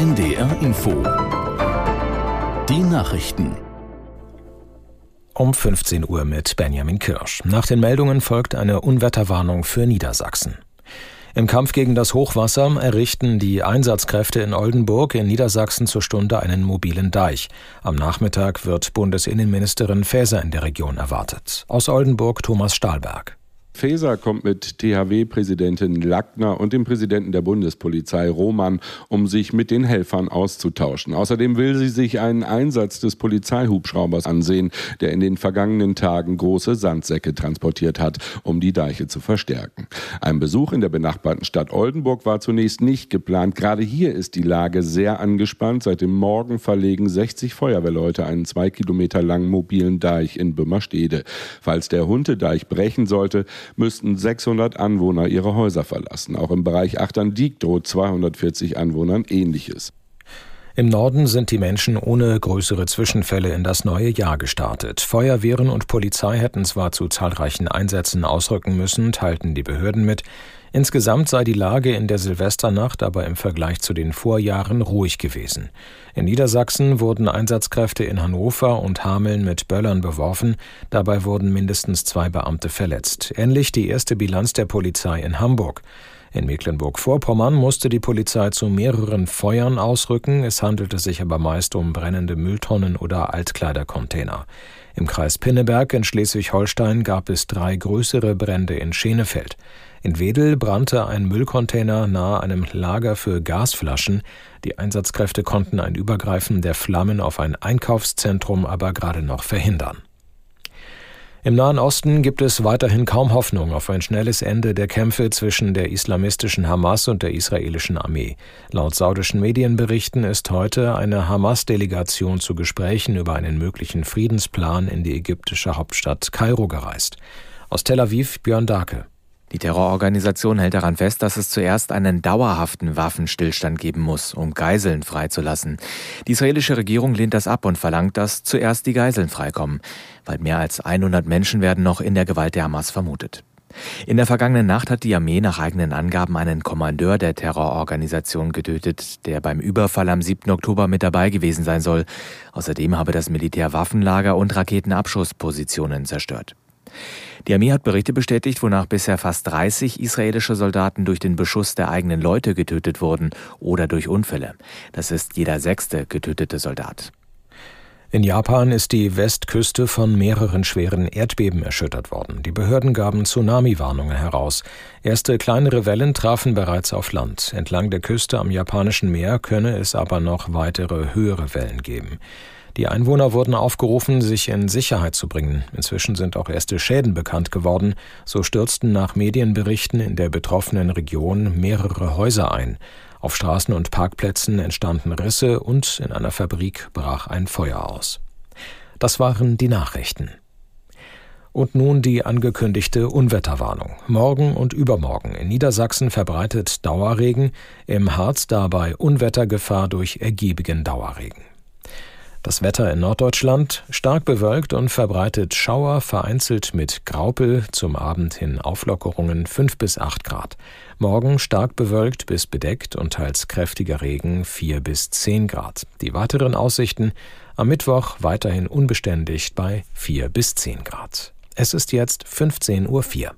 NDR Info. Die Nachrichten. Um 15 Uhr mit Benjamin Kirsch. Nach den Meldungen folgt eine Unwetterwarnung für Niedersachsen. Im Kampf gegen das Hochwasser errichten die Einsatzkräfte in Oldenburg in Niedersachsen zur Stunde einen mobilen Deich. Am Nachmittag wird Bundesinnenministerin Faeser in der Region erwartet. Aus Oldenburg Thomas Stahlberg. Faeser kommt mit THW-Präsidentin Lackner und dem Präsidenten der Bundespolizei Roman, um sich mit den Helfern auszutauschen. Außerdem will sie sich einen Einsatz des Polizeihubschraubers ansehen, der in den vergangenen Tagen große Sandsäcke transportiert hat, um die Deiche zu verstärken. Ein Besuch in der benachbarten Stadt Oldenburg war zunächst nicht geplant. Gerade hier ist die Lage sehr angespannt. Seit dem Morgen verlegen 60 Feuerwehrleute einen zwei Kilometer langen mobilen Deich in Bümmerstede. Falls der Huntedeich brechen sollte, müssten 600 Anwohner ihre Häuser verlassen. Auch im Bereich Achtern-Diek droht 240 Anwohnern Ähnliches. Im Norden sind die Menschen ohne größere Zwischenfälle in das neue Jahr gestartet. Feuerwehren und Polizei hätten zwar zu zahlreichen Einsätzen ausrücken müssen, teilten die Behörden mit. Insgesamt sei die Lage in der Silvesternacht aber im Vergleich zu den Vorjahren ruhig gewesen. In Niedersachsen wurden Einsatzkräfte in Hannover und Hameln mit Böllern beworfen. Dabei wurden mindestens zwei Beamte verletzt. Ähnlich die erste Bilanz der Polizei in Hamburg. In Mecklenburg-Vorpommern musste die Polizei zu mehreren Feuern ausrücken. Es handelte sich aber meist um brennende Mülltonnen oder Altkleidercontainer. Im Kreis Pinneberg in Schleswig-Holstein gab es drei größere Brände in Schenefeld. In Wedel brannte ein Müllcontainer nahe einem Lager für Gasflaschen. Die Einsatzkräfte konnten ein Übergreifen der Flammen auf ein Einkaufszentrum aber gerade noch verhindern. Im Nahen Osten gibt es weiterhin kaum Hoffnung auf ein schnelles Ende der Kämpfe zwischen der islamistischen Hamas und der israelischen Armee. Laut saudischen Medienberichten ist heute eine Hamas-Delegation zu Gesprächen über einen möglichen Friedensplan in die ägyptische Hauptstadt Kairo gereist. Aus Tel Aviv Björn Dake. Die Terrororganisation hält daran fest, dass es zuerst einen dauerhaften Waffenstillstand geben muss, um Geiseln freizulassen. Die israelische Regierung lehnt das ab und verlangt, dass zuerst die Geiseln freikommen, weil mehr als 100 Menschen werden noch in der Gewalt der Hamas vermutet. In der vergangenen Nacht hat die Armee nach eigenen Angaben einen Kommandeur der Terrororganisation getötet, der beim Überfall am 7. Oktober mit dabei gewesen sein soll. Außerdem habe das Militär Waffenlager und Raketenabschusspositionen zerstört. Die Armee hat Berichte bestätigt, wonach bisher fast 30 israelische Soldaten durch den Beschuss der eigenen Leute getötet wurden oder durch Unfälle. Das ist jeder sechste getötete Soldat. In Japan ist die Westküste von mehreren schweren Erdbeben erschüttert worden. Die Behörden gaben Tsunami-Warnungen heraus. Erste kleinere Wellen trafen bereits auf Land. Entlang der Küste am japanischen Meer könne es aber noch weitere höhere Wellen geben. Die Einwohner wurden aufgerufen, sich in Sicherheit zu bringen. Inzwischen sind auch erste Schäden bekannt geworden. So stürzten nach Medienberichten in der betroffenen Region mehrere Häuser ein. Auf Straßen und Parkplätzen entstanden Risse und in einer Fabrik brach ein Feuer aus. Das waren die Nachrichten. Und nun die angekündigte Unwetterwarnung. Morgen und übermorgen in Niedersachsen verbreitet Dauerregen, im Harz dabei Unwettergefahr durch ergiebigen Dauerregen. Das Wetter in Norddeutschland stark bewölkt und verbreitet Schauer, vereinzelt mit Graupel, zum Abend hin Auflockerungen 5 bis 8 Grad. Morgen stark bewölkt bis bedeckt und teils kräftiger Regen 4 bis 10 Grad. Die weiteren Aussichten am Mittwoch weiterhin unbeständig bei 4 bis 10 Grad. Es ist jetzt 15.04 Uhr.